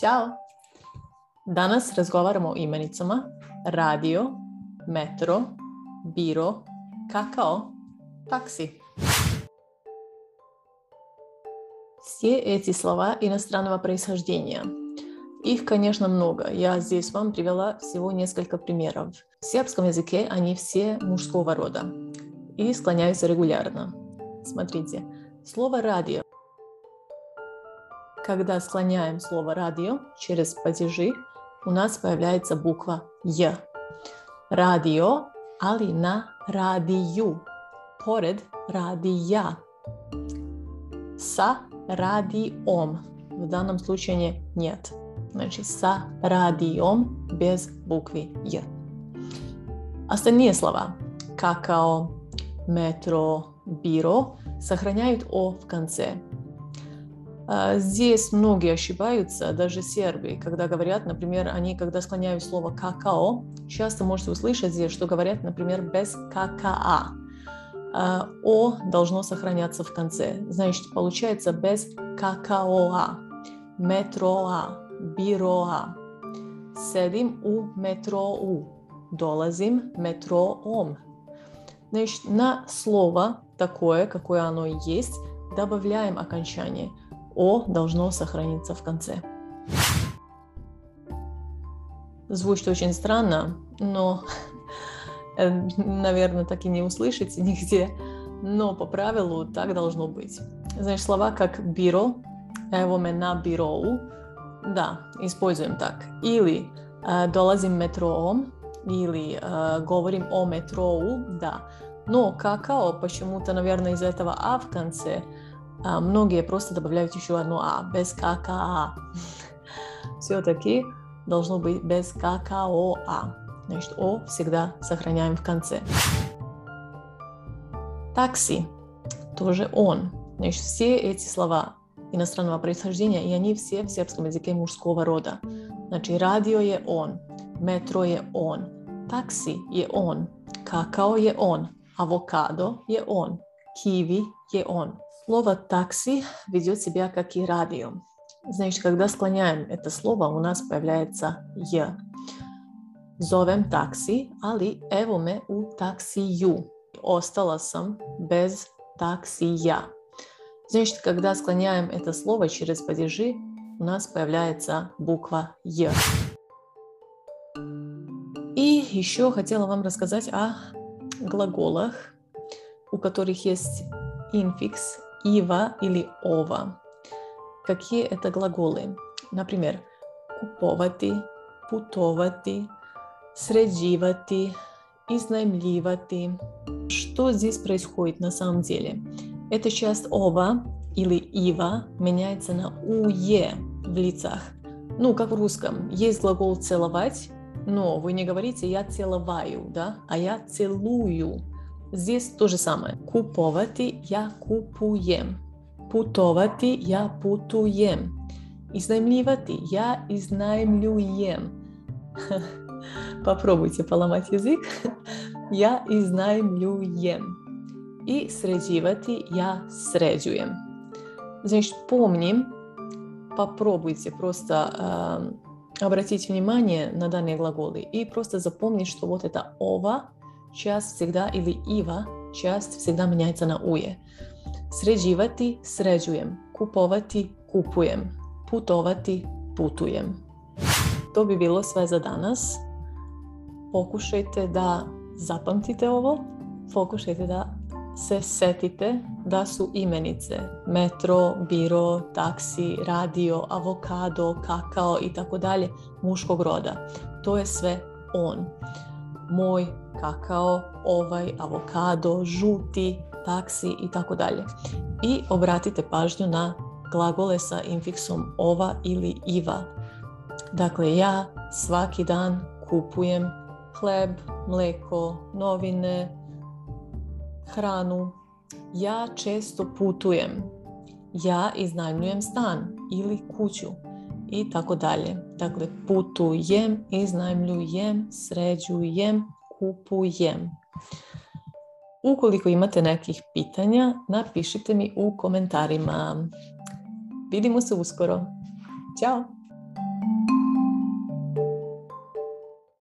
Ćao! Danas razgovaramo o imenicama radio, metro, biro, kakao, taksi. Все эти слова иностранного происхождения. Их, конечно, много. Я здесь вам привела всего несколько примеров. В сербском языке они все мужского рода и склоняются регулярно. Смотрите, слово «радио». Когда склоняем слово «радио» через падежи, у нас появляется буква «й». Радио, али на радию, поред радия. Са радиом. В данном случае нет. Значит, са радиом без буквы «й». Остальные слова – какао, метро, бюро сохраняют «о» в конце. А, здесь многие ошибаются, даже сербы, когда говорят, например, они, когда склоняют слово «какао», часто можете услышать здесь, что говорят, например, без «какаа». «О» должно сохраняться в конце. Значит, получается без «какаоа», «метроа», «бироа». Седим у метроу, долазим метроом. Значит, на слово такое, какое оно есть, добавляем окончание. О должно сохраниться в конце. Звучит очень странно, но, наверное, так и не услышите нигде. Но по правилу так должно быть. Значит, слова как «биро», «эво ме на бироу», да, используем так. Или э, «долазим метроом», или э, «говорим о метроу», да. Но какао почему-то, наверное, из этого «а» в конце а, многие просто добавляют еще одно «а» без какао. Все-таки должно быть без какао-а. Значит, «о» всегда сохраняем в конце. Такси тоже «он». Значит, все эти слова иностранного происхождения, и они все в сербском языке мужского рода. Значит, радио je он, метро je он, такси je он, какао je он, авокадо je он, киви je он. Слово «такси» ведет себя как и радио. Значит, когда склоняем это слово, у нас появляется «j». Zovem taksi, ali evo me u taksiju. Остала sam без таксия. Значит, когда склоняем это слово через падежи, у нас появляется буква «й». И еще хотела вам рассказать о глаголах, у которых есть инфикс ива или ова. Какие это глаголы? Например, куповати, путовати, среđivati, изнаймливати. Что здесь происходит на самом деле? Эта часть ова или ива меняется на уе в лицах. Ну, как в русском. Есть глагол целовать, но вы не говорите «я целоваю», да, а «я целую». Здесь то же самое. Куповати я купуем. Путовати я путуем. Изнаймливати я изнаймлюем. Попробуйте поломать язык. Я изнаймлюем. И среđivati я среđujem. Значит, помним, попробуйте просто э, обратить внимание на данные глаголы и просто запомнить, что вот это ова часть всегда или ива, часть всегда меняется на уе. Sređivati, sređujem. Kupovati, kupujem. Putovati, putujem. To bi bilo sve za danas. Pokušajte da zapamtite ovo. Pokušajte da se setite da su imenice metro, biro, taksi, radio, avokado, kakao i tako dalje muškog roda. To je sve on. Moj kakao, ovaj, avokado, žuti, taksi i tako dalje. I obratite pažnju na glagole sa infiksom ova ili iva. Dakle, ja svaki dan kupujem hleb, mleko, novine, hranu. Ja često putujem. Ja iznajmljujem stan ili kuću i tako dalje. Dakle, putujem, iznajmljujem, sređujem, kupujem. Ukoliko imate nekih pitanja, napišite mi u komentarima. Vidimo se uskoro. Ćao!